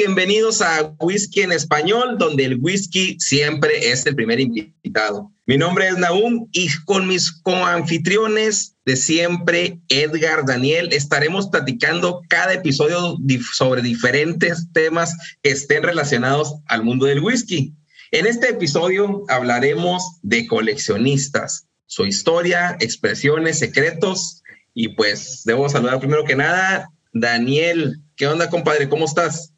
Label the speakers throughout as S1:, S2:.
S1: Bienvenidos a Whisky en Español, donde el whisky siempre es el primer invitado. Mi nombre es Naum y con mis coanfitriones de siempre, Edgar, Daniel, estaremos platicando cada episodio sobre diferentes temas que estén relacionados al mundo del whisky. En este episodio hablaremos de coleccionistas, su historia, expresiones, secretos y pues debo saludar primero que nada Daniel ¿Qué onda, compadre? ¿Cómo estás?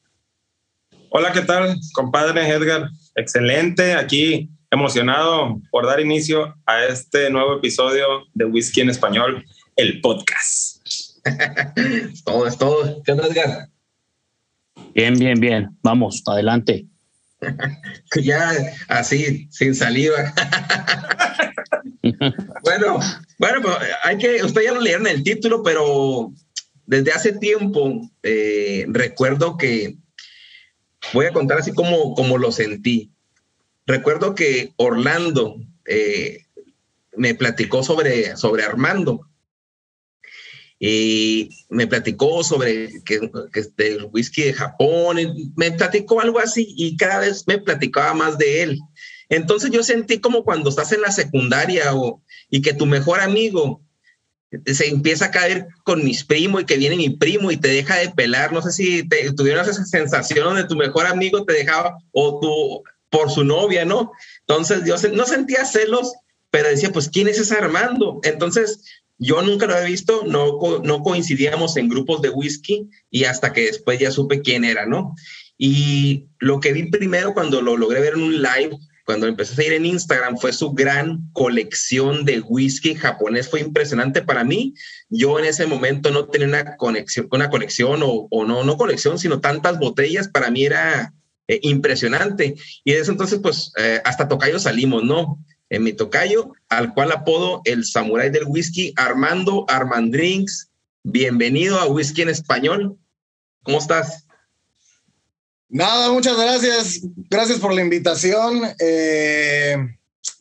S2: Hola, ¿qué tal, compadre Edgar? Excelente, aquí emocionado por dar inicio a este nuevo episodio de Whisky en Español, el podcast.
S1: es todo, es todo. ¿Qué onda, Edgar?
S3: Bien, bien, bien. Vamos, adelante.
S1: ya así, sin saliva. bueno, bueno, pues hay que, usted ya lo leyeron el título, pero desde hace tiempo eh, recuerdo que, voy a contar así como, como lo sentí. Recuerdo que Orlando eh, me platicó sobre, sobre Armando y me platicó sobre que, el whisky de Japón, me platicó algo así y cada vez me platicaba más de él. Entonces yo sentí como cuando estás en la secundaria o, y que tu mejor amigo se empieza a caer con mis primos y que viene mi primo y te deja de pelar. No sé si tuvieron esa sensación donde tu mejor amigo te dejaba o tú por su novia, ¿no? Entonces yo no sentía celos, pero decía, pues, ¿quién es ese Armando? Entonces yo nunca lo había visto, no, no coincidíamos en grupos de whisky y hasta que después ya supe quién era, ¿no? Y lo que vi primero cuando lo logré ver en un live cuando empecé a seguir en Instagram fue su gran colección de whisky japonés. Fue impresionante para mí. Yo en ese momento no tenía una conexión, una colección o, no, no colección, sino tantas botellas. Para mí era eh, impresionante. Y desde entonces, pues eh, hasta Tocayo salimos, ¿no? En mi Tocayo, al cual apodo el samurái del whisky, Armando Armandrinks. Bienvenido a Whisky en Español. ¿Cómo estás?
S4: Nada, muchas gracias. Gracias por la invitación. Eh,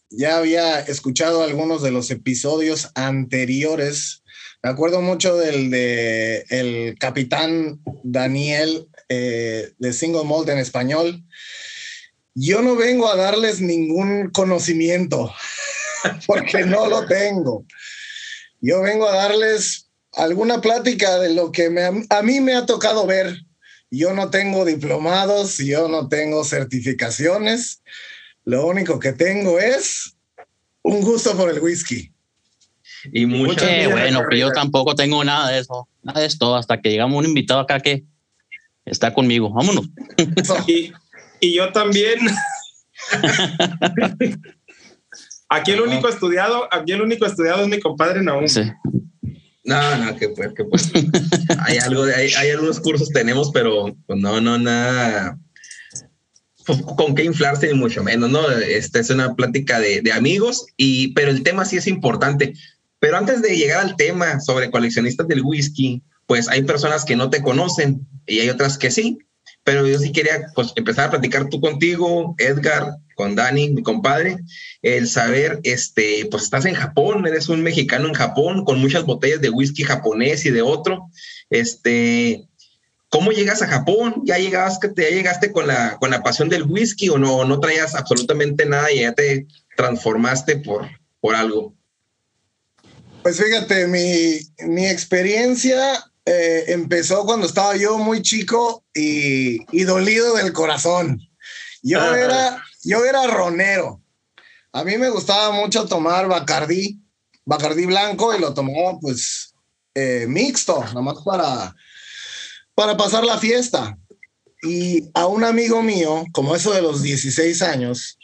S4: ya había escuchado algunos de los episodios anteriores. Me acuerdo mucho del de el capitán Daniel eh, de Single Malt en español. Yo no vengo a darles ningún conocimiento porque no lo tengo. Yo vengo a darles alguna plática de lo que a mí me ha tocado ver yo no tengo diplomados, yo no tengo certificaciones. Lo único que tengo es un gusto por el whisky.
S3: Y mucho. bueno, que yo tampoco tengo nada de eso, nada de esto, hasta que llegamos un invitado acá que está conmigo. Vámonos.
S2: Y, yo también. aquí el único estudiado, aquí el único estudiado es mi compadre Naum. Sí.
S1: No, no, que pues, que pues. hay algo, hay, hay algunos cursos tenemos, pero no, no, nada pues, con qué inflarse ni mucho menos, ¿no? Esta es una plática de, de, amigos, y, pero el tema sí es importante. Pero antes de llegar al tema sobre coleccionistas del whisky, pues hay personas que no te conocen y hay otras que sí. Pero yo sí quería pues, empezar a platicar tú contigo, Edgar, con Dani, mi compadre, el saber, este, pues estás en Japón, eres un mexicano en Japón con muchas botellas de whisky japonés y de otro. Este, ¿Cómo llegas a Japón? ¿Ya llegaste, ya llegaste con, la, con la pasión del whisky o no, no traías absolutamente nada y ya te transformaste por, por algo?
S4: Pues fíjate, mi, mi experiencia eh, empezó cuando estaba yo muy chico y, y dolido del corazón. Yo era, yo era ronero. A mí me gustaba mucho tomar Bacardí, Bacardí blanco y lo tomaba pues eh, mixto, nomás para, para pasar la fiesta. Y a un amigo mío, como eso de los 16 años,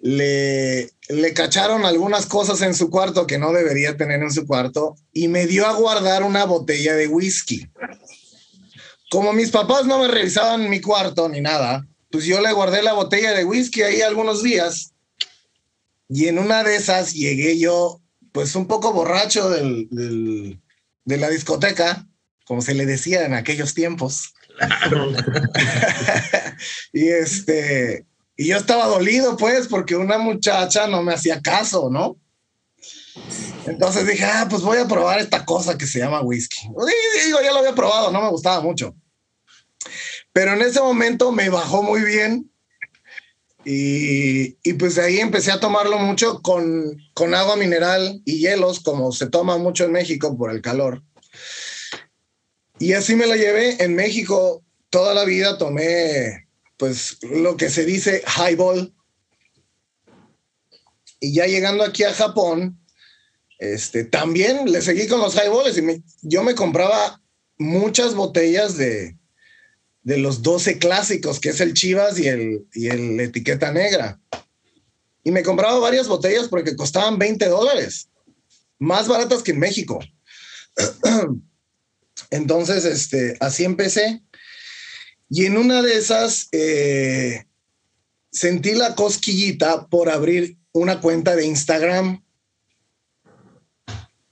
S4: le, le cacharon algunas cosas en su cuarto que no debería tener en su cuarto y me dio a guardar una botella de whisky. Como mis papás no me revisaban mi cuarto ni nada, pues yo le guardé la botella de whisky ahí algunos días y en una de esas llegué yo pues un poco borracho del, del, de la discoteca, como se le decía en aquellos tiempos. y este, y yo estaba dolido, pues, porque una muchacha no me hacía caso, ¿no? Entonces dije, ah, pues voy a probar esta cosa que se llama whisky. Digo, ya lo había probado, no me gustaba mucho. Pero en ese momento me bajó muy bien y, y pues ahí empecé a tomarlo mucho con, con agua mineral y hielos, como se toma mucho en México por el calor. Y así me la llevé. En México toda la vida tomé pues lo que se dice highball. Y ya llegando aquí a Japón, este, también le seguí con los highballs y yo me compraba muchas botellas de, de los 12 clásicos, que es el Chivas y el, y el etiqueta negra. Y me compraba varias botellas porque costaban 20 dólares, más baratas que en México. Entonces, este, así empecé. Y en una de esas eh, sentí la cosquillita por abrir una cuenta de Instagram.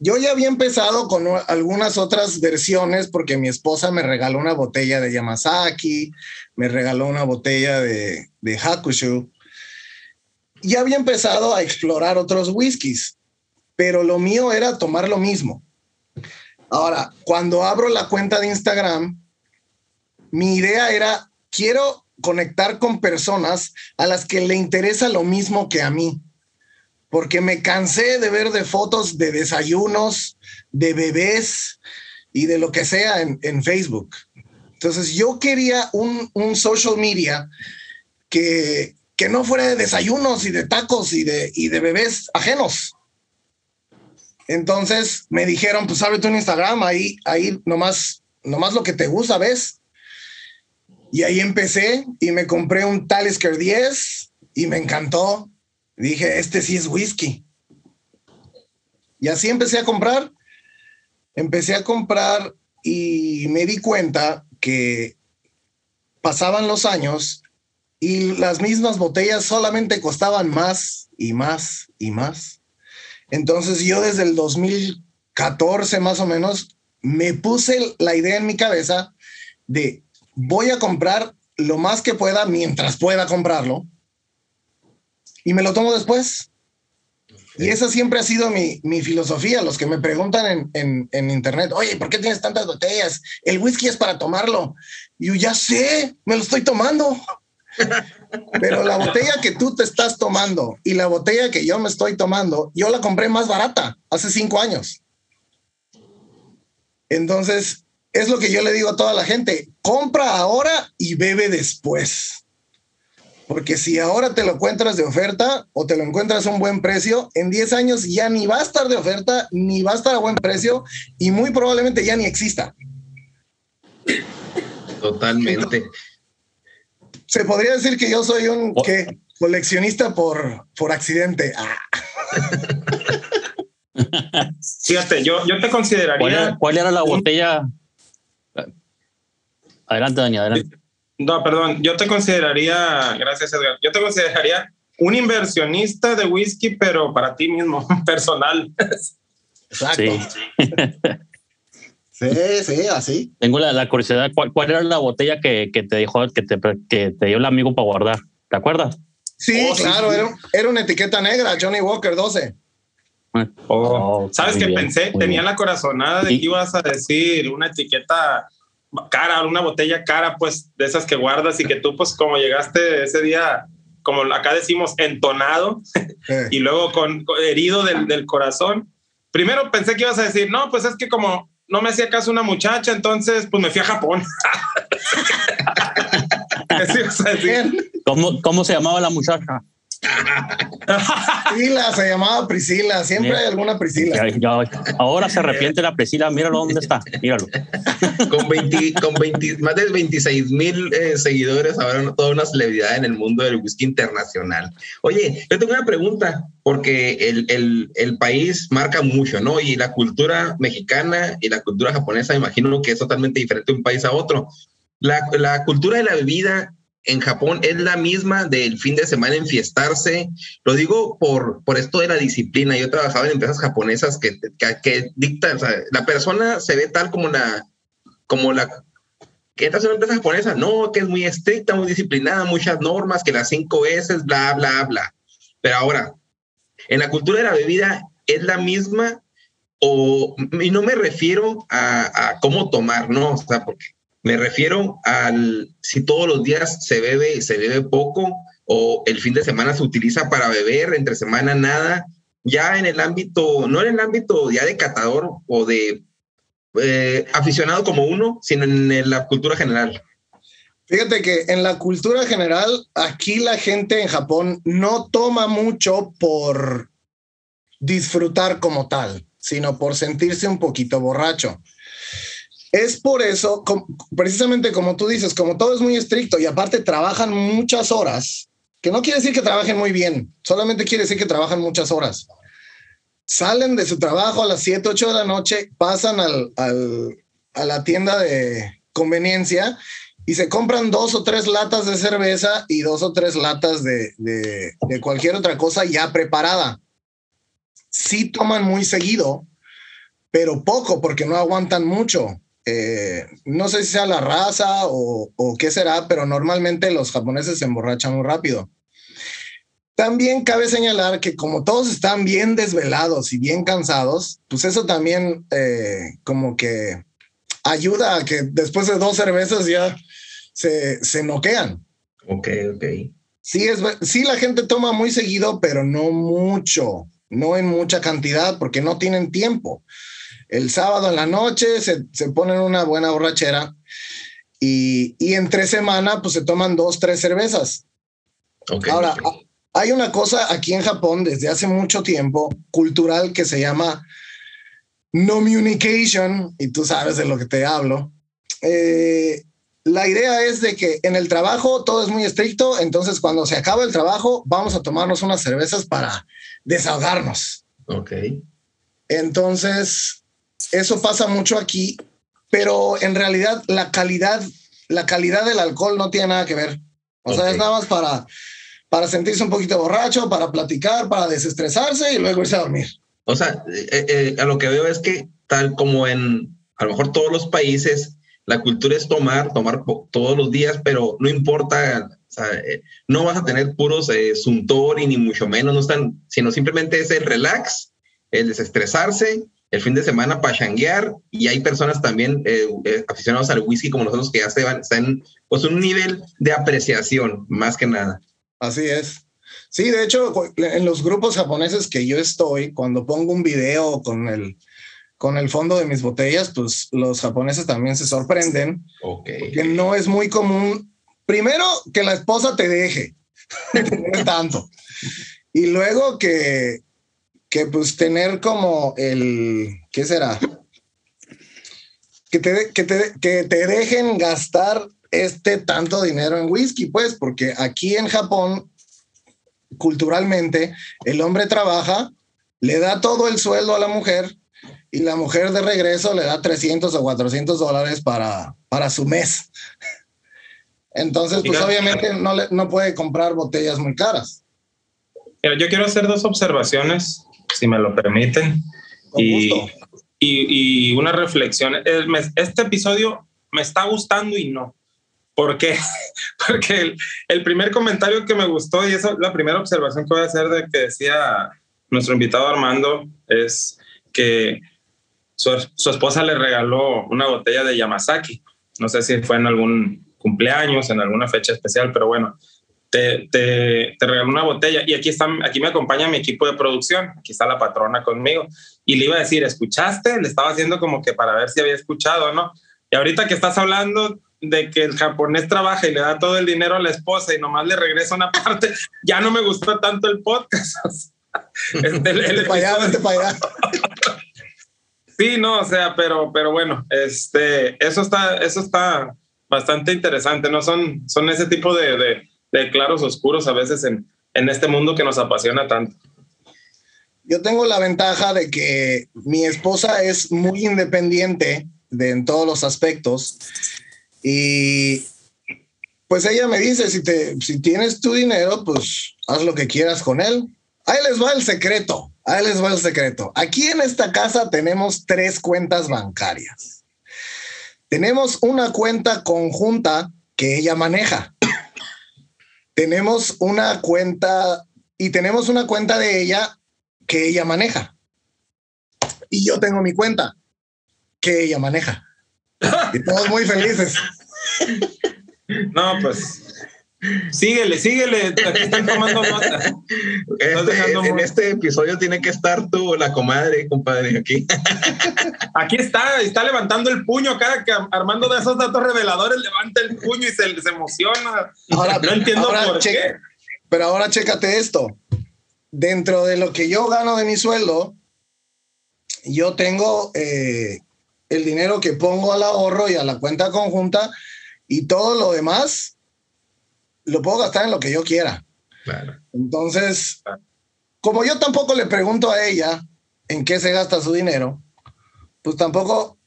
S4: Yo ya había empezado con algunas otras versiones porque mi esposa me regaló una botella de Yamazaki, me regaló una botella de, de Hakushu. Ya había empezado a explorar otros whiskies, pero lo mío era tomar lo mismo. Ahora, cuando abro la cuenta de Instagram, mi idea era, quiero conectar con personas a las que le interesa lo mismo que a mí, porque me cansé de ver de fotos de desayunos, de bebés y de lo que sea en, Facebook. Entonces yo quería un, social media que, que no fuera de desayunos y de tacos y de, y de bebés ajenos. Entonces me dijeron, pues ábrete un Instagram, ahí, ahí nomás, nomás lo que te gusta, ¿ves? Y ahí empecé y me compré un Talisker 10 y me encantó. Dije, este sí es whisky. Y así empecé a comprar. Empecé a comprar y me di cuenta que pasaban los años y las mismas botellas solamente costaban más y más y más. Entonces yo desde el 2014 más o menos me puse la idea en mi cabeza de voy a comprar lo más que pueda mientras pueda comprarlo y me lo tomo después. Y esa siempre ha sido mi, mi filosofía. Los que me preguntan en, en, en, internet, oye, ¿por qué tienes tantas botellas? El whisky es para tomarlo. Y yo ya sé, me lo estoy tomando. Pero la botella que tú te estás tomando y la botella que yo me estoy tomando, yo la compré más barata hace cinco años. Entonces, es lo que yo le digo a toda la gente, compra ahora y bebe después. Porque si ahora te lo encuentras de oferta o te lo encuentras a un buen precio, en 10 años ya ni va a estar de oferta, ni va a estar a buen precio y muy probablemente ya ni exista.
S1: Totalmente.
S4: se podría decir que yo soy un coleccionista por, por accidente. Ah.
S2: Fíjate, yo, yo te consideraría.
S3: ¿Cuál era la botella Adelante, Dani, adelante.
S2: No, perdón, yo te consideraría, gracias Edgar, yo te consideraría un inversionista de whisky, pero para ti mismo, personal.
S4: Exacto. Sí. Sí, sí, así.
S3: Tengo la, curiosidad, ¿cuál, era la botella que, te dijo, que te, que te dio el amigo para guardar? ¿Te acuerdas?
S4: Sí, oh, claro, Era, era, una etiqueta negra, Johnny Walker 12.
S2: Oh, ¿Sabes qué pensé? Tenía la corazonada de que ibas a decir una etiqueta cara, una botella cara, pues de esas que guardas y que tú, pues como llegaste ese día, como acá decimos, entonado y luego con, herido del, del, corazón. Primero pensé que ibas a decir, no, pues es que como no me hacía caso una muchacha, entonces pues me fui a Japón.
S3: ¿Cómo, ¿Cómo se llamaba la muchacha?
S4: Priscila, se llamaba Priscila, siempre hay alguna Priscila.
S3: ahora se arrepiente la Priscila, míralo dónde está, míralo.
S1: con, 20, con 20, más de 26 mil eh, seguidores, ahora toda una celebridad en el mundo del whisky internacional. Oye, yo tengo una pregunta, porque el, el, el, país marca mucho, ¿no? Y la cultura mexicana y la cultura japonesa, me imagino que es totalmente diferente de un país a otro. La, la cultura de la bebida en Japón es la misma del fin de semana enfiestarse. Lo digo por, por esto de la disciplina. Yo trabajaba en empresas japonesas que, que, dictan, o sea, la persona se ve tal como la, como la, que entras en una empresa japonesa, no, que es muy estricta, muy disciplinada, muchas normas, que las cinco veces, bla, bla, bla. Pero ahora, en la cultura de la bebida es la misma o, y no me refiero a, a cómo tomar, no, o sea, porque me refiero al si todos los días se bebe, se bebe poco o el fin de semana se utiliza para beber, entre semana nada, ya en el ámbito, no en el ámbito ya de catador o de eh, aficionado como uno, sino en la cultura general.
S4: Fíjate que en la cultura general, aquí la gente en Japón no toma mucho por disfrutar como tal, sino por sentirse un poquito borracho. Es por eso, precisamente como tú dices, como todo es muy estricto y aparte trabajan muchas horas, que no quiere decir que trabajen muy bien, solamente quiere decir que trabajan muchas horas. Salen de su trabajo a las 7, 8 de la noche, pasan a la tienda de conveniencia y se compran dos o tres latas de cerveza y dos o tres latas de, de cualquier otra cosa ya preparada. Sí toman muy seguido, pero poco porque no aguantan mucho. Eh, no sé si sea la raza o, qué será, pero normalmente los japoneses se emborrachan muy rápido. También cabe señalar que como todos están bien desvelados y bien cansados, pues eso también eh, como que ayuda a que después de dos cervezas ya se, se noquean.
S1: Ok, ok.
S4: Sí, es, sí, la gente toma muy seguido, pero no mucho, no en mucha cantidad, porque no tienen tiempo el sábado en la noche se, se ponen una buena borrachera y, y, entre semana pues se toman dos, tres cervezas. Ahora, hay una cosa aquí en Japón desde hace mucho tiempo, cultural, que se llama no communication, y tú sabes de lo que te hablo. Eh, la idea es de que en el trabajo todo es muy estricto, entonces cuando se acaba el trabajo vamos a tomarnos unas cervezas para desahogarnos.
S1: Ok.
S4: Entonces, eso pasa mucho aquí, pero en realidad la calidad, la calidad del alcohol no tiene nada que ver. O sea, es nada más para, para sentirse un poquito borracho, para platicar, para desestresarse y luego irse a dormir.
S1: O sea, eh, eh, a lo que veo es que tal como en a lo mejor todos los países, la cultura es tomar, tomar todos los días, pero no importa, o sea, eh, no vas a tener puros suntori ni mucho menos, no están, sino simplemente es el relax, el desestresarse el fin de semana para changuear y hay personas también eh, eh, aficionados al whisky como nosotros que ya se van, están pues un nivel de apreciación más que nada.
S4: Así es. Sí, de hecho, en los grupos japoneses que yo estoy, cuando pongo un video con el, con el fondo de mis botellas, pues los japoneses también se sorprenden.
S1: Ok.
S4: Que no es muy común. Primero, que la esposa te deje. tanto. Y luego que, que pues tener como el, ¿qué será? Que te, que te, que te dejen gastar este tanto dinero en whisky, pues, porque aquí en Japón, culturalmente, el hombre trabaja, le da todo el sueldo a la mujer y la mujer de regreso le da 300 o 400 dólares para, para su mes. Entonces, pues obviamente no, le, no puede comprar botellas muy caras.
S2: Yo quiero hacer dos observaciones si me lo permiten. y, y, una reflexión. Este episodio me está gustando y no. ¿Por qué? Porque el, primer comentario que me gustó, y eso la primera observación que voy a hacer de que decía nuestro invitado Armando, es que su, su esposa le regaló una botella de Yamazaki. No sé si fue en algún cumpleaños, en alguna fecha especial, pero bueno, te, te, te, regaló una botella y aquí, está, aquí me acompaña mi equipo de producción, aquí está la patrona conmigo y le iba a decir, ¿escuchaste? Le estaba haciendo como que para ver si había escuchado, ¿no? Y ahorita que estás hablando de que el japonés trabaja y le da todo el dinero a la esposa y nomás le regresa una parte, ya no me gustó tanto el podcast.
S4: este, el, para allá, para allá.
S2: Sí, no, o sea, pero, pero bueno, este, eso está, eso está bastante interesante, ¿no? Son, son ese tipo de, de de claros oscuros a veces en, en este mundo que nos apasiona tanto.
S4: Yo tengo la ventaja de que mi esposa es muy independiente de, en todos los aspectos y pues ella me dice, si, te, si tienes tu dinero, pues haz lo que quieras con él. Ahí les va el secreto, ahí les va el secreto. Aquí en esta casa tenemos tres cuentas bancarias. Tenemos una cuenta conjunta que ella maneja tenemos una cuenta y tenemos una cuenta de ella que ella maneja. Y yo tengo mi cuenta que ella maneja. Y todos muy felices.
S2: No, pues Síguele, síguele. Aquí están tomando nota.
S1: Este, en este episodio tiene que estar tú, la comadre, compadre, aquí.
S2: Aquí está, está levantando el puño. Cada que Armando de esos datos reveladores levanta el puño y se, emociona. Ahora, no entiendo por qué.
S4: Pero ahora chécate esto. Dentro de lo que yo gano de mi sueldo, yo tengo eh, el dinero que pongo al ahorro y a la cuenta conjunta y todo lo demás lo puedo gastar en lo que yo quiera. Entonces, como yo tampoco le pregunto a ella en qué se gasta su dinero, pues tampoco,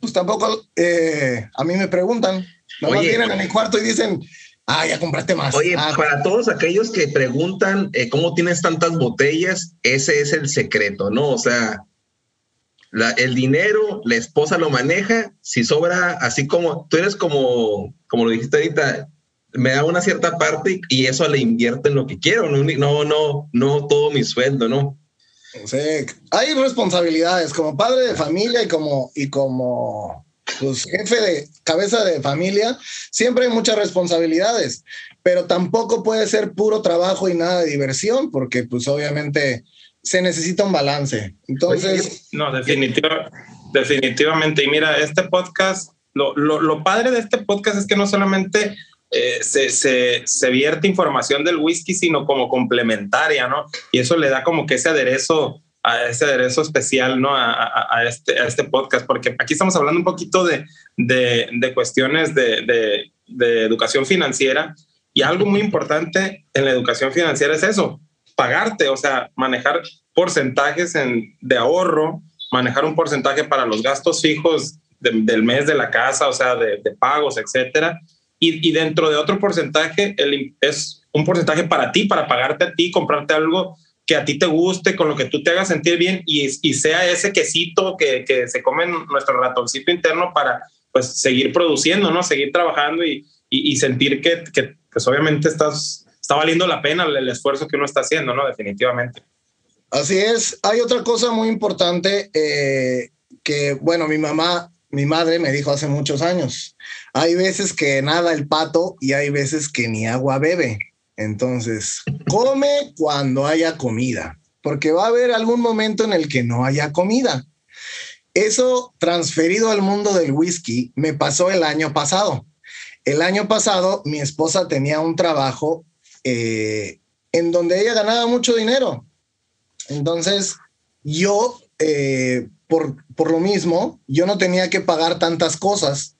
S4: pues tampoco eh, a mí me preguntan. Nomás vienen a mi cuarto y dicen, ah, ya compraste más.
S1: Oye,
S4: ah,
S1: para todos aquellos que preguntan eh, cómo tienes tantas botellas, ese es el secreto, ¿no? O sea, el dinero, la esposa lo maneja, si sobra, así como tú eres como, como lo dijiste ahorita, me da una cierta parte y eso le invierto en lo que quiero, no, no, no, no todo mi sueldo, ¿no?
S4: Sí, hay responsabilidades como padre de familia y como, y como pues, jefe de cabeza de familia, siempre hay muchas responsabilidades, pero tampoco puede ser puro trabajo y nada de diversión, porque pues obviamente se necesita un balance. Entonces...
S2: no, definitivamente. Y mira, este podcast, lo, lo, lo padre de este podcast es que no solamente eh, se, se, se, vierte información del whisky, sino como complementaria, ¿no? Y eso le da como que ese aderezo, a ese aderezo especial, ¿no? A, este, a este podcast, porque aquí estamos hablando un poquito de, de, de cuestiones de, de, educación financiera y algo muy importante en la educación financiera es eso, pagarte, o sea, manejar porcentajes en, de ahorro, manejar un porcentaje para los gastos fijos del mes de la casa, o sea, de pagos, etcétera y, dentro de otro porcentaje el, es un porcentaje para ti, para pagarte a ti, comprarte algo que a ti te guste, con lo que tú te hagas sentir bien y, y sea ese quesito que, que se come en nuestro ratoncito interno para pues seguir produciendo, ¿no? Seguir trabajando y, y, sentir que, que, pues obviamente estás, está valiendo la pena el, esfuerzo que uno está haciendo, ¿no? Definitivamente.
S4: Así es. Hay otra cosa muy importante eh, que, bueno, mi mamá mi madre me dijo hace muchos años, hay veces que nada el pato y hay veces que ni agua bebe. Entonces, come cuando haya comida, porque va a haber algún momento en el que no haya comida. Eso transferido al mundo del whisky me pasó el año pasado. El año pasado mi esposa tenía un trabajo eh, en donde ella ganaba mucho dinero. Entonces, yo eh, por, por lo mismo, yo no tenía que pagar tantas cosas.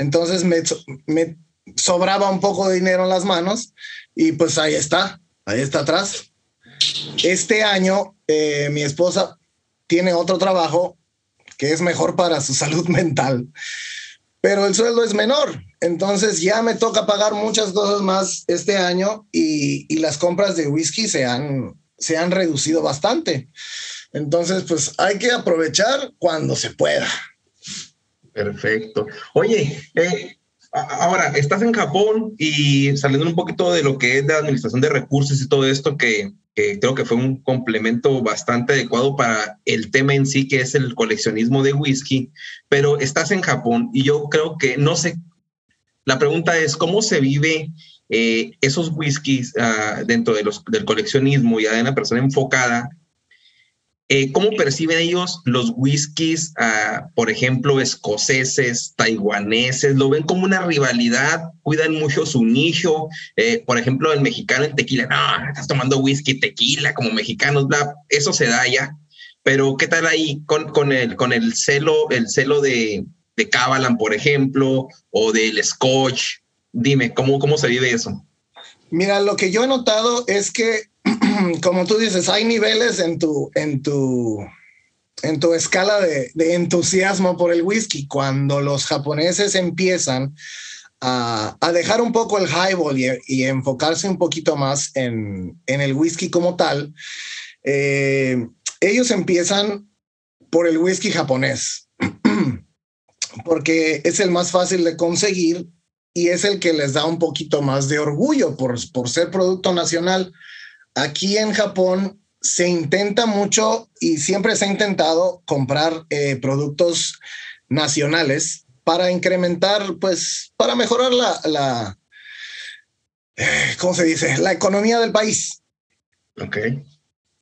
S4: Entonces me, sobraba un poco de dinero en las manos y pues ahí está, ahí está atrás. Este año eh, mi esposa tiene otro trabajo que es mejor para su salud mental, pero el sueldo es menor. Entonces ya me toca pagar muchas cosas más este año y, y las compras de whisky se han, se han reducido bastante. Entonces, pues hay que aprovechar cuando se pueda.
S1: Perfecto. Oye, eh, ahora estás en Japón y saliendo un poquito de lo que es la administración de recursos y todo esto, que, creo que fue un complemento bastante adecuado para el tema en sí, que es el coleccionismo de whisky, pero estás en Japón y yo creo que no sé, la pregunta es, ¿cómo se vive eh, esos whiskies ah, dentro de los, del coleccionismo ya de una persona enfocada eh, ¿Cómo perciben ellos los whiskies, ah, por ejemplo, escoceses, taiwaneses? ¿Lo ven como una rivalidad? ¿Cuidan mucho su nicho? Eh, por ejemplo, el mexicano en tequila, no, estás tomando whisky, tequila, como mexicanos, bla, eso se da ya. Pero, ¿qué tal ahí con, con, el, con el celo, el celo de, de por ejemplo, o del Scotch? Dime, ¿cómo, ¿cómo se vive eso?
S4: Mira, lo que yo he notado es que como tú dices, hay niveles en tu, en tu, en tu escala de, entusiasmo por el whisky. Cuando los japoneses empiezan a, dejar un poco el highball y, enfocarse un poquito más en, el whisky como tal, eh, ellos empiezan por el whisky japonés, porque es el más fácil de conseguir y es el que les da un poquito más de orgullo por, por ser producto nacional. Aquí en Japón se intenta mucho y siempre se ha intentado comprar eh, productos nacionales para incrementar, pues, para mejorar la, la eh, ¿cómo se dice? La economía del país.
S1: Ok.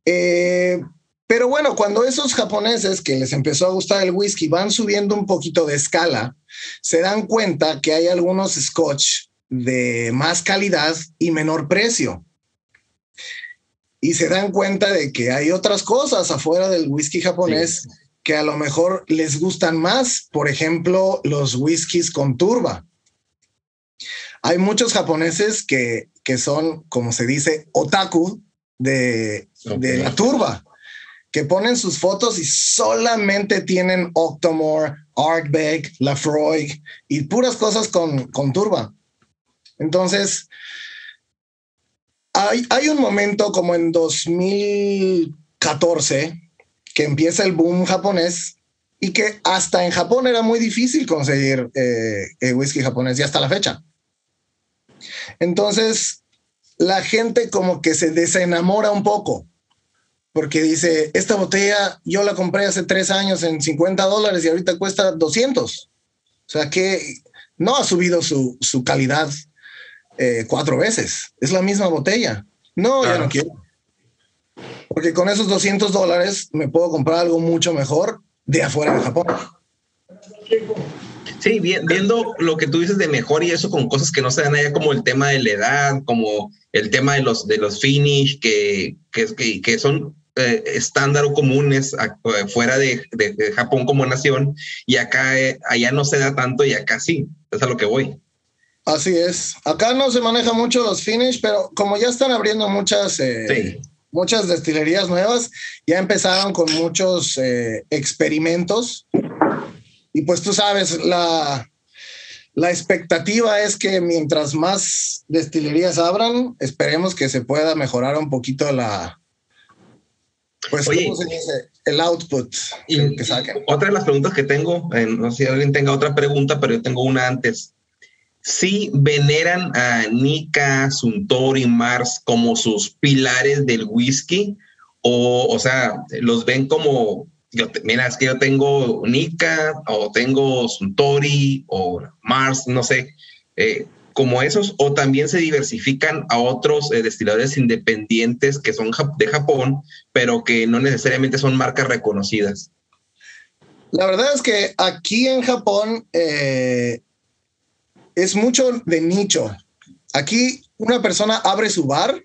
S4: Eh, pero bueno, cuando esos japoneses que les empezó a gustar el whisky van subiendo un poquito de escala, se dan cuenta que hay algunos scotch de más calidad y menor precio y se dan cuenta de que hay otras cosas afuera del whisky japonés que a lo mejor les gustan más, por ejemplo, los whiskies con turba. Hay muchos japoneses que, que son, como se dice, otaku de, de la turba, que ponen sus fotos y solamente tienen Octomore, Ardbeg, Lafroig y puras cosas con, con turba. Entonces, hay, un momento como en 2014 que empieza el boom japonés y que hasta en Japón era muy difícil conseguir eh, whisky japonés y hasta la fecha. Entonces, la gente como que se desenamora un poco porque dice, esta botella yo la compré hace tres años en 50 dólares y ahorita cuesta 200. O sea que no ha subido su, su calidad eh, cuatro veces. Es la misma botella. No, ya no quiero. Porque con esos 200 dólares me puedo comprar algo mucho mejor de afuera de Japón.
S1: Sí, viendo lo que tú dices de mejor y eso con cosas que no se dan allá, como el tema de la edad, como el tema de los, de los finish, que, que, que son eh, estándar o comunes fuera de, de, Japón como nación, y acá, eh, allá no se da tanto y acá sí, es a lo que voy.
S4: Así es. Acá no se maneja mucho los finish, pero como ya están abriendo muchas, eh, muchas destilerías nuevas, ya empezaron con muchos eh, experimentos. Y pues tú sabes, la, la expectativa es que mientras más destilerías abran, esperemos que se pueda mejorar un poquito la, pues, ¿cómo se dice? El output
S1: y, que saquen. Otra de las preguntas que tengo, eh, no sé si alguien tenga otra pregunta, pero yo tengo una antes sí veneran a Nika, Suntory, Mars como sus pilares del whisky, o, o sea, los ven como, mira, es que yo tengo Nika, o tengo Suntory, o Mars, no sé, eh, como esos, o también se diversifican a otros eh, destiladores independientes que son de Japón, pero que no necesariamente son marcas reconocidas.
S4: La verdad es que aquí en Japón eh, es mucho de nicho. Aquí una persona abre su bar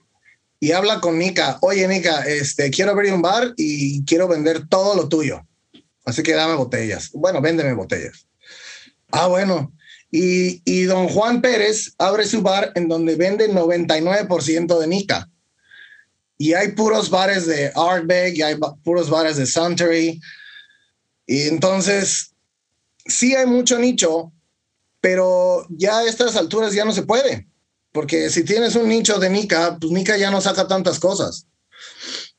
S4: y habla con Nika. Oye, Nika, este, quiero abrir un bar y quiero vender todo lo tuyo. Así que dame botellas. Bueno, véndeme botellas. Ah, bueno. Y, y don Juan Pérez abre su bar en donde vende 99% de Nika. Y hay puros bares de Artbag y hay puros bares de Suntory. Y entonces, sí hay mucho nicho, pero ya a estas alturas ya no se puede, porque si tienes un nicho de Nika, pues Nika ya no saca tantas cosas.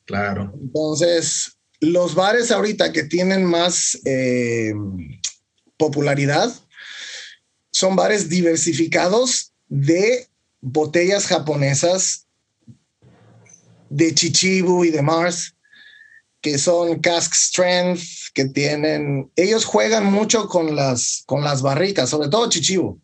S1: Claro.
S4: Entonces, los bares ahorita que tienen más eh, popularidad son bares diversificados de botellas japonesas de Chichibu y de Mars, que son cask strength, que tienen, ellos juegan mucho con las, con las barricas, sobre todo Chichibu.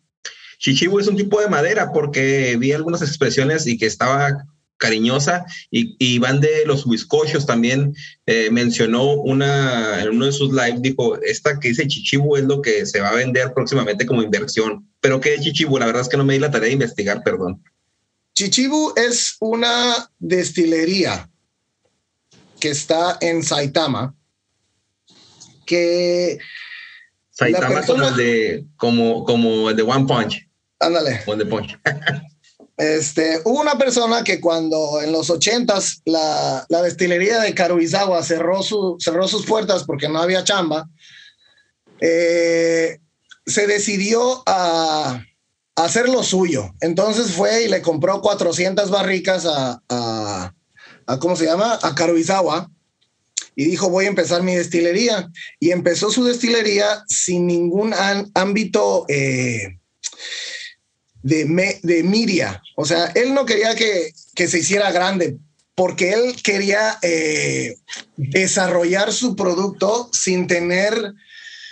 S1: Chichibu es un tipo de madera porque vi algunas expresiones y que estaba cariñosa y, van de los bizcochos también eh, mencionó una en uno de sus lives dijo esta que dice chichibu es lo que se va a vender próximamente como inversión pero qué es chichibu la verdad es que no me di la tarea de investigar perdón.
S4: Chichibu es una destilería que está en Saitama que
S1: Saitama como el de como como el de One Punch.
S4: Ándale.
S1: One Punch.
S4: Este, hubo una persona que cuando en los ochentas la, la destilería de Karuizawa cerró, su, cerró sus puertas porque no había chamba, eh, se decidió a, hacer lo suyo. Entonces fue y le compró 400 barricas a, a, ¿cómo se llama? A Karuizawa y dijo, voy a empezar mi destilería. Y empezó su destilería sin ningún ámbito... Eh, de, de Miria. O sea, él no quería que, se hiciera grande porque él quería eh, desarrollar su producto sin tener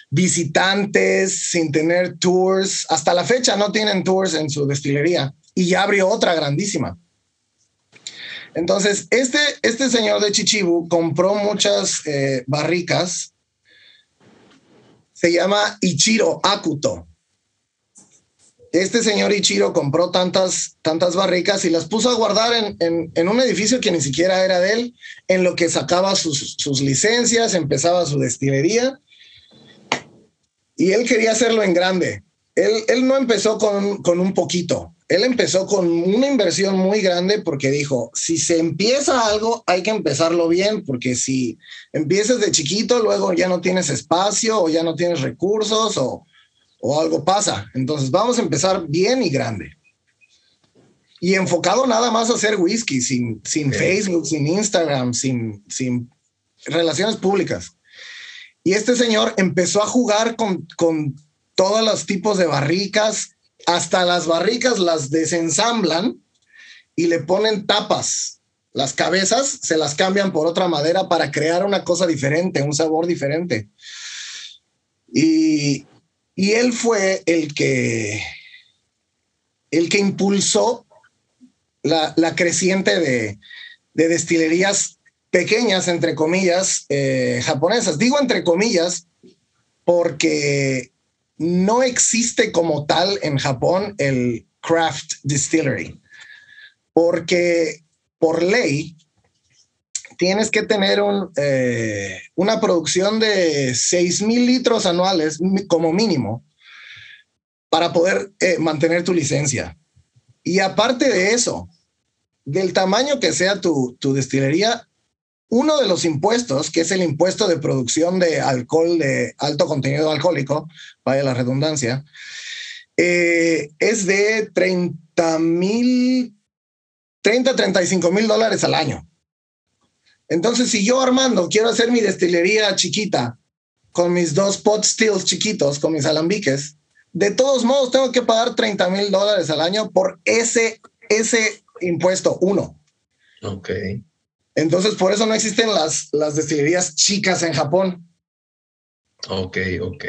S4: visitantes, sin tener tours. Hasta la fecha no tienen tours en su destilería y ya abrió otra grandísima. Entonces, este, este señor de Chichibu compró muchas eh, barricas. Se llama Ichiro Akuto este señor Ichiro compró tantas, tantas barricas y las puso a guardar en, en, un edificio que ni siquiera era de él, en lo que sacaba sus, sus licencias, empezaba su destilería. Y él quería hacerlo en grande. Él, él no empezó con, con un poquito, él empezó con una inversión muy grande porque dijo, si se empieza algo, hay que empezarlo bien, porque si empiezas de chiquito, luego ya no tienes espacio o ya no tienes recursos o, o algo pasa. Entonces vamos a empezar bien y grande. Y enfocado nada más a hacer whisky, sin, sin Facebook, sin Instagram, sin, sin relaciones públicas. Y este señor empezó a jugar con, con todos los tipos de barricas, hasta las barricas las desensamblan y le ponen tapas. Las cabezas se las cambian por otra madera para crear una cosa diferente, un sabor diferente. Y, y él fue el que, el que impulsó la, creciente de, destilerías pequeñas, entre comillas, eh, japonesas. Digo entre comillas porque no existe como tal en Japón el craft distillery, porque por ley tienes que tener eh, una producción de 6 mil litros anuales como mínimo para poder eh, mantener tu licencia. Y aparte de eso, del tamaño que sea tu destilería, uno de los impuestos, que es el impuesto de producción de alcohol de alto contenido alcohólico, vaya la redundancia, eh, es de 30 mil, 30, 35 mil dólares al año. Entonces, si yo, Armando, quiero hacer mi destilería chiquita con mis dos pot stills chiquitos, con mis alambiques, de todos modos tengo que pagar 30 mil dólares al año por ese, ese impuesto, uno.
S1: Ok.
S4: Entonces, por eso no existen las, las destilerías chicas en Japón.
S1: Ok, ok.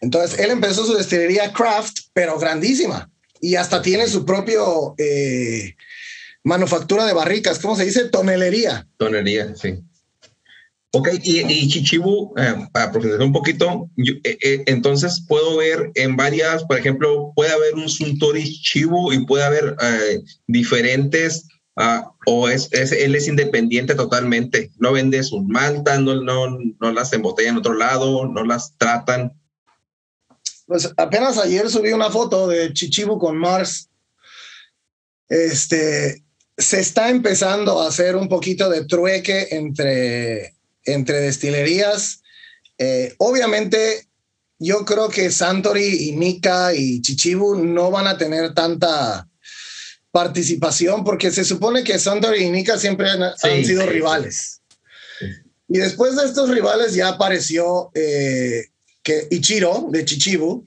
S4: Entonces, él empezó su destilería craft, pero grandísima. Y hasta tiene su propio eh, manufactura de barricas, ¿cómo se dice? Tonelería.
S1: Tonelería, sí. Ok, y, Chichibu, eh, para profundizar un poquito, eh, eh, entonces puedo ver en varias, por ejemplo, puede haber un Suntory Chibu y puede haber diferentes, ah, o es, él es independiente totalmente, no vende sus maltas, no, no, no las embotellan en otro lado, no las tratan.
S4: Pues apenas ayer subí una foto de Chichibu con Mars. Este, se está empezando a hacer un poquito de trueque entre, entre destilerías. Eh, obviamente, yo creo que Santori y Nika y Chichibu no van a tener tanta participación porque se supone que Santori y Nika siempre han, sido rivales. Y después de estos rivales ya apareció eh, que Ichiro de Chichibu.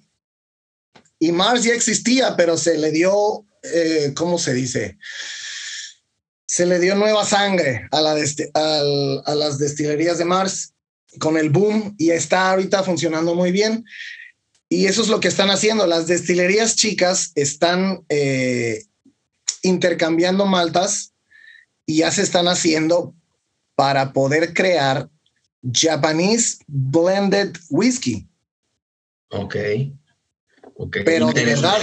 S4: Y Mars ya existía, pero se le dio, eh, ¿cómo se dice? Se le dio nueva sangre a, la a las destilerías de Mars con el boom y está ahorita funcionando muy bien. Y eso es lo que están haciendo. Las destilerías chicas están eh, intercambiando maltas y ya se están haciendo para poder crear Japanese Blended Whiskey.
S1: Ok. okay.
S4: Pero de verdad.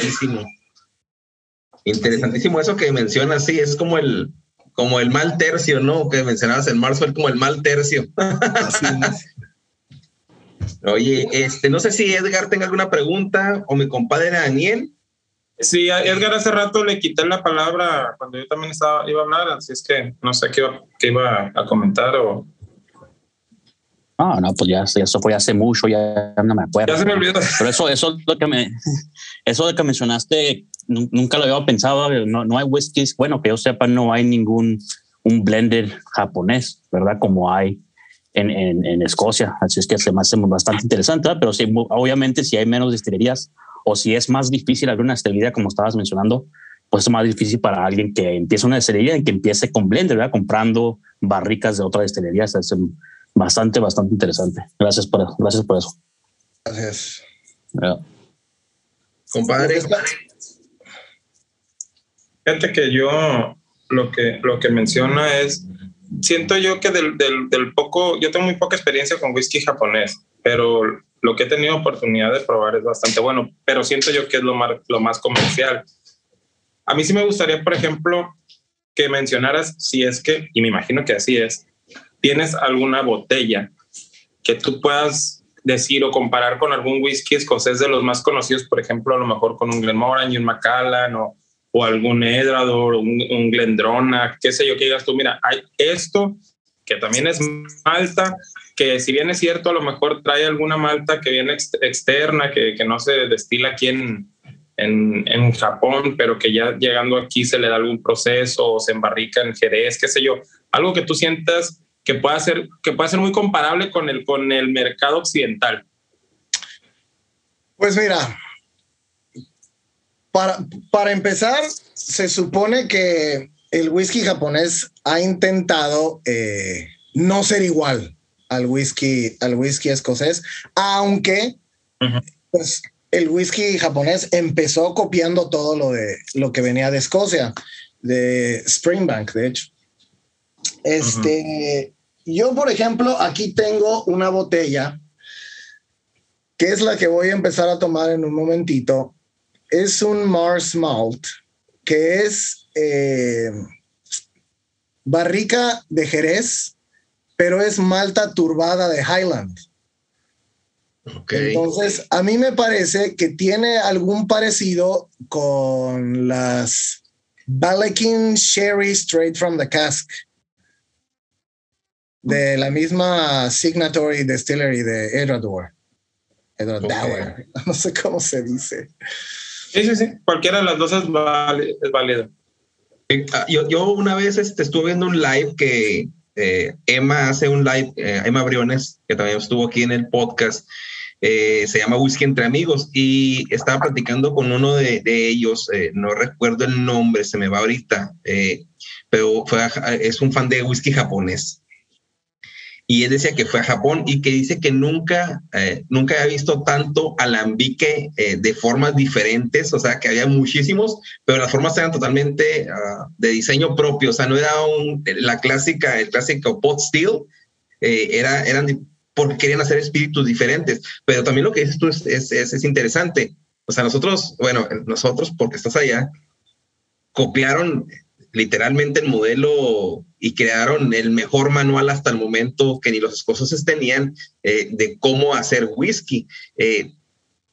S1: Interesantísimo eso que mencionas, sí, es como el, como el mal tercio, ¿no? Que mencionabas en marzo, como el mal tercio. Oye, este, no sé si Edgar tenga alguna pregunta o mi compadre Daniel.
S2: Sí, a Edgar hace rato le quité la palabra cuando yo también estaba, iba a hablar, así es que no sé qué, qué iba a comentar o...
S3: Ah, no, pues ya, eso fue hace mucho, ya no me acuerdo.
S2: Ya se me olvidó.
S3: Pero eso, eso lo que me, eso de que mencionaste, nunca lo había pensado. No, no hay whiskies, bueno, que yo sepa, no hay ningún un blender japonés, ¿verdad? Como hay en, en, en Escocia. Así es que se me hace bastante interesante, pero sí, obviamente si hay menos destilerías, o si es más difícil abrir una destilería, como estabas mencionando, pues es más difícil para alguien que empiece una destilería y que empiece con blender, ¿verdad? comprando barricas de otra destilería. Es bastante, bastante interesante. Gracias por, gracias por eso.
S4: Gracias.
S1: Compadre.
S2: Fíjate que yo lo que, lo que menciona es, siento yo que del, del, del poco, yo tengo muy poca experiencia con whisky japonés, pero lo que he tenido oportunidad de probar es bastante bueno, pero siento yo que es lo más, lo más comercial. A mí sí me gustaría, por ejemplo, que mencionaras si es que, y me imagino que así es, tienes alguna botella que tú puedas decir o comparar con algún whisky escocés de los más conocidos, por ejemplo, a lo mejor con un Glenmorangie, un Macallan o, o algún Edrador, un, un Glendronach, qué sé yo, que digas tú, mira, hay esto que también es malta, que si bien es cierto, a lo mejor trae alguna malta que viene externa, que, que, no se destila aquí en, en, en, Japón, pero que ya llegando aquí se le da algún proceso o se embarrica en Jerez, qué sé yo, algo que tú sientas que pueda ser, que pueda ser muy comparable con el, con el mercado occidental.
S4: Pues mira, para, para empezar, se supone que el whisky japonés ha intentado eh, no ser igual al whisky, al whisky escocés, aunque pues, el whisky japonés empezó copiando todo lo de lo que venía de Escocia, de Springbank, de hecho. Este, yo, por ejemplo, aquí tengo una botella que es la que voy a empezar a tomar en un momentito. Es un Mars Malt, que es eh, barrica de Jerez pero es malta turbada de Highland. Entonces, a mí me parece que tiene algún parecido con las Balakin Sherry Straight from the Cask de la misma Signatory Distillery de Edrador. Edrador. No sé cómo se dice.
S2: Sí, sí, sí. Cualquiera de las dos es, válida.
S1: Ah, yo, yo, una vez este, estuve viendo un live que eh, Emma hace un live, eh, Emma Briones, que también estuvo aquí en el podcast, eh, se llama Whisky entre Amigos y estaba platicando con uno de, ellos, no recuerdo el nombre, se me va ahorita, pero es un fan de whisky japonés y él decía que fue a Japón y que dice que nunca, eh, nunca había visto tanto alambique eh, de formas diferentes, o sea, que había muchísimos, pero las formas eran totalmente uh, de diseño propio, o sea, no era la clásica, el clásico pot steel, eh, era, eran porque querían hacer espíritus diferentes, pero también lo que dices tú es, es, es interesante, o sea, nosotros, bueno, nosotros, porque estás allá, copiaron literalmente el modelo y crearon el mejor manual hasta el momento que ni los escoceses tenían eh, de cómo hacer whisky. Eh,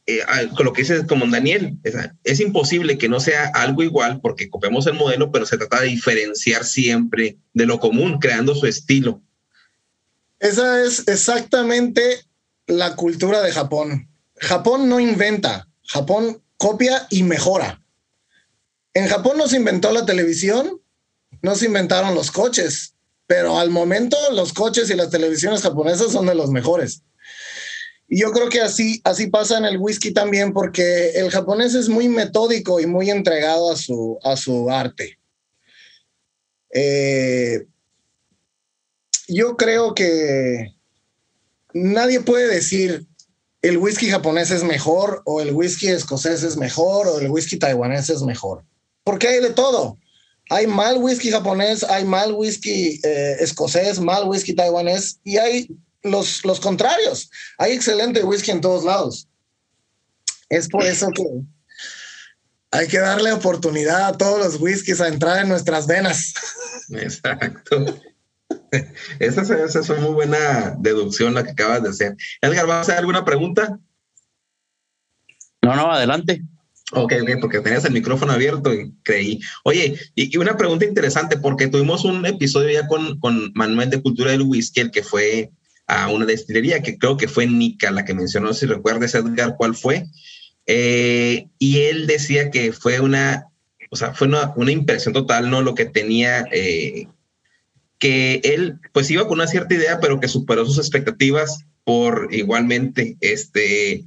S1: eh, con lo que dices como Daniel, es, es, imposible que no sea algo igual porque copiamos el modelo, pero se trata de diferenciar siempre de lo común, creando su estilo.
S4: Esa es exactamente la cultura de Japón. Japón no inventa, Japón copia y mejora. En Japón no se inventó la televisión, no se inventaron los coches, pero al momento los coches y las televisiones japonesas son de los mejores. Y yo creo que así, así pasa en el whisky también, porque el japonés es muy metódico y muy entregado a su, a su arte. Eh, yo creo que nadie puede decir el whisky japonés es mejor o el whisky escocés es mejor o el whisky taiwanés es mejor. Porque hay de todo. Hay mal whisky japonés, hay mal whisky eh, escocés, mal whisky taiwanés y hay los, los contrarios. Hay excelente whisky en todos lados. Es por eso que hay que darle oportunidad a todos los whiskies a entrar en nuestras venas.
S1: Exacto. Esa, esa es una muy buena deducción la que acabas de hacer. Edgar, ¿vas a hacer alguna pregunta?
S3: No, no, adelante.
S1: Ok, porque tenías el micrófono abierto y creí. Oye, y, una pregunta interesante, porque tuvimos un episodio ya con, con Manuel de Cultura del Whisky, el que fue a una destilería, que creo que fue Nica la que mencionó, si recuerdas, Edgar, cuál fue. Eh, y él decía que fue una, o sea, fue una, una impresión total, ¿no? Lo que tenía, eh, que él pues iba con una cierta idea, pero que superó sus expectativas por igualmente, este,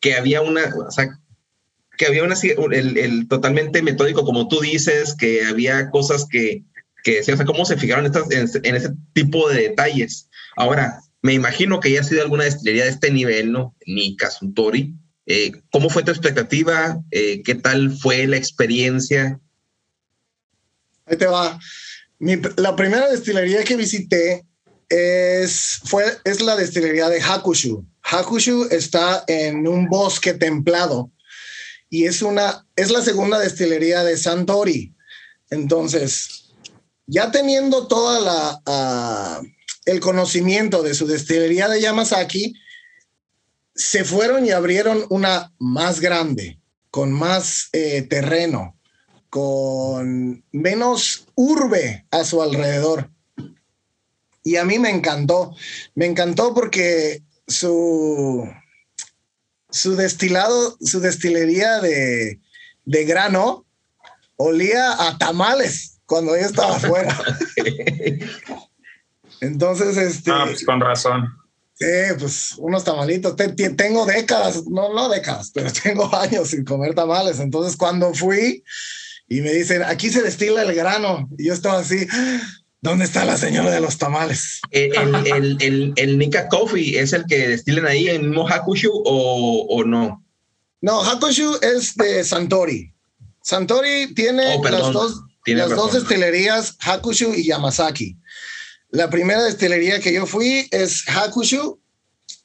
S1: que había una, o sea, que había una, el, el, totalmente metódico, como tú dices, que había cosas que, que o sea, cómo se fijaron estas, en, en, ese tipo de detalles. Ahora, me imagino que ya ha sido alguna destilería de este nivel, ¿no? Ni Kasuntori. Eh, ¿Cómo fue tu expectativa? Eh, ¿Qué tal fue la experiencia?
S4: Ahí te va. Mi, la primera destilería que visité es, fue, es la destilería de Hakushu. Hakushu está en un bosque templado y es, una, es la segunda destilería de Santori. Entonces, ya teniendo toda la, uh, el conocimiento de su destilería de Yamazaki, se fueron y abrieron una más grande, con más eh, terreno, con menos urbe a su alrededor. Y a mí me encantó, me encantó porque su, su destilado, su destilería de, de grano olía a tamales cuando yo estaba afuera. Entonces, este.
S2: Ah, pues con razón.
S4: Sí, pues unos tamalitos. tengo décadas, no, no décadas, pero tengo años sin comer tamales. Entonces, cuando fui y me dicen, aquí se destila el grano, y yo estaba así, ¿Dónde está la señora de los tamales?
S1: El, el, el, el, Nika Coffee es el que destilen ahí en mismo Hakushu o, o, no?
S4: No, Hakushu es de Santori. Santori tiene oh, las dos, las dos destilerías, Hakushu y Yamazaki. La primera destilería que yo fui es Hakushu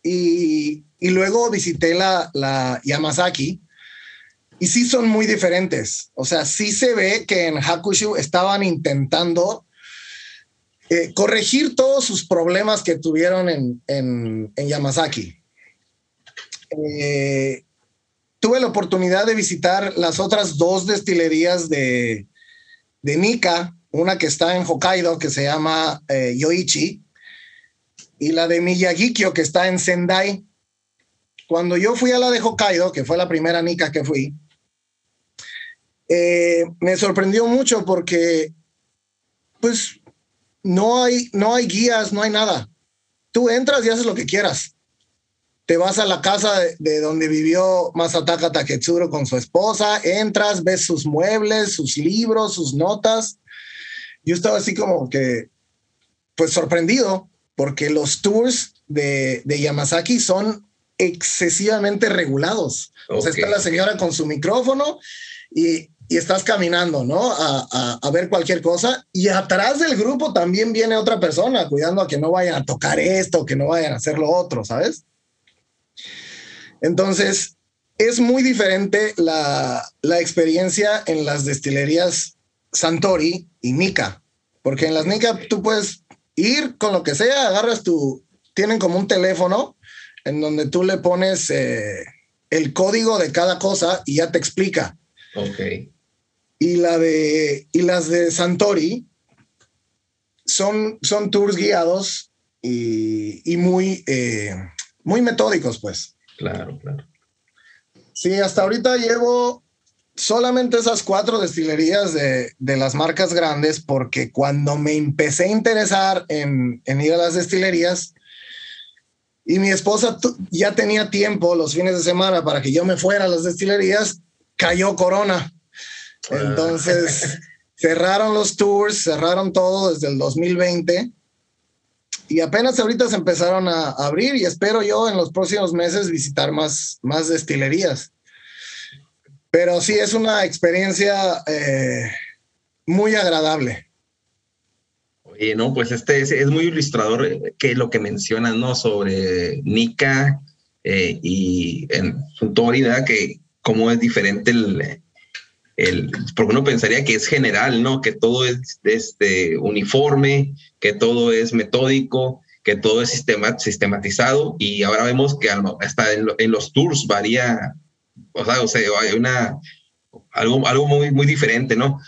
S4: y, y luego visité la, la Yamazaki. Y sí son muy diferentes. O sea, sí se ve que en Hakushu estaban intentando eh, corregir todos sus problemas que tuvieron en, en, Yamazaki. Eh, tuve la oportunidad de visitar las otras dos destilerías de, de Nika, una que está en Hokkaido, que se llama eh, Yoichi, y la de Miyagikyo, que está en Sendai. Cuando yo fui a la de Hokkaido, que fue la primera Nika que fui, me sorprendió mucho porque, pues, no hay, no hay guías, no hay nada. Tú entras y haces lo que quieras. Te vas a la casa de, donde vivió Masataka Taketsuro con su esposa, entras, ves sus muebles, sus libros, sus notas. Yo estaba así como que, pues sorprendido, porque los tours de, de Yamazaki son excesivamente regulados. O sea, está la señora con su micrófono y y estás caminando, ¿no? A, a, ver cualquier cosa. Y atrás del grupo también viene otra persona cuidando a que no vayan a tocar esto, que no vayan a hacer lo otro, ¿sabes? Entonces, es muy diferente la, la experiencia en las destilerías Santori y Nika, porque en las Nika tú puedes ir con lo que sea, agarras tu, tienen como un teléfono en donde tú le pones eh, el código de cada cosa y ya te explica.
S1: Ok
S4: y, la de, y las de Santori son, son tours guiados y, y muy, eh, muy metódicos, pues.
S1: Claro, claro.
S4: Sí, hasta ahorita llevo solamente esas cuatro destilerías de, las marcas grandes, porque cuando me empecé a interesar en, ir a las destilerías, y mi esposa ya tenía tiempo los fines de semana para que yo me fuera a las destilerías, cayó corona. Ah. Entonces cerraron los tours, cerraron todo desde el 2020 y apenas ahorita se empezaron a abrir y espero yo en los próximos meses visitar más, más destilerías. Pero sí, es una experiencia eh, muy agradable.
S1: Oye, no, pues este es, muy ilustrador eh, que lo que mencionas, ¿no? Sobre Nika eh, y en su teoría, que cómo es diferente el, el, porque uno pensaría que es general, ¿no? Que todo es este, uniforme, que todo es metódico, que todo es sistema, sistematizado y ahora vemos que hasta en, en los tours varía o sea, o sea, hay una, algo, algo muy, muy diferente, ¿no?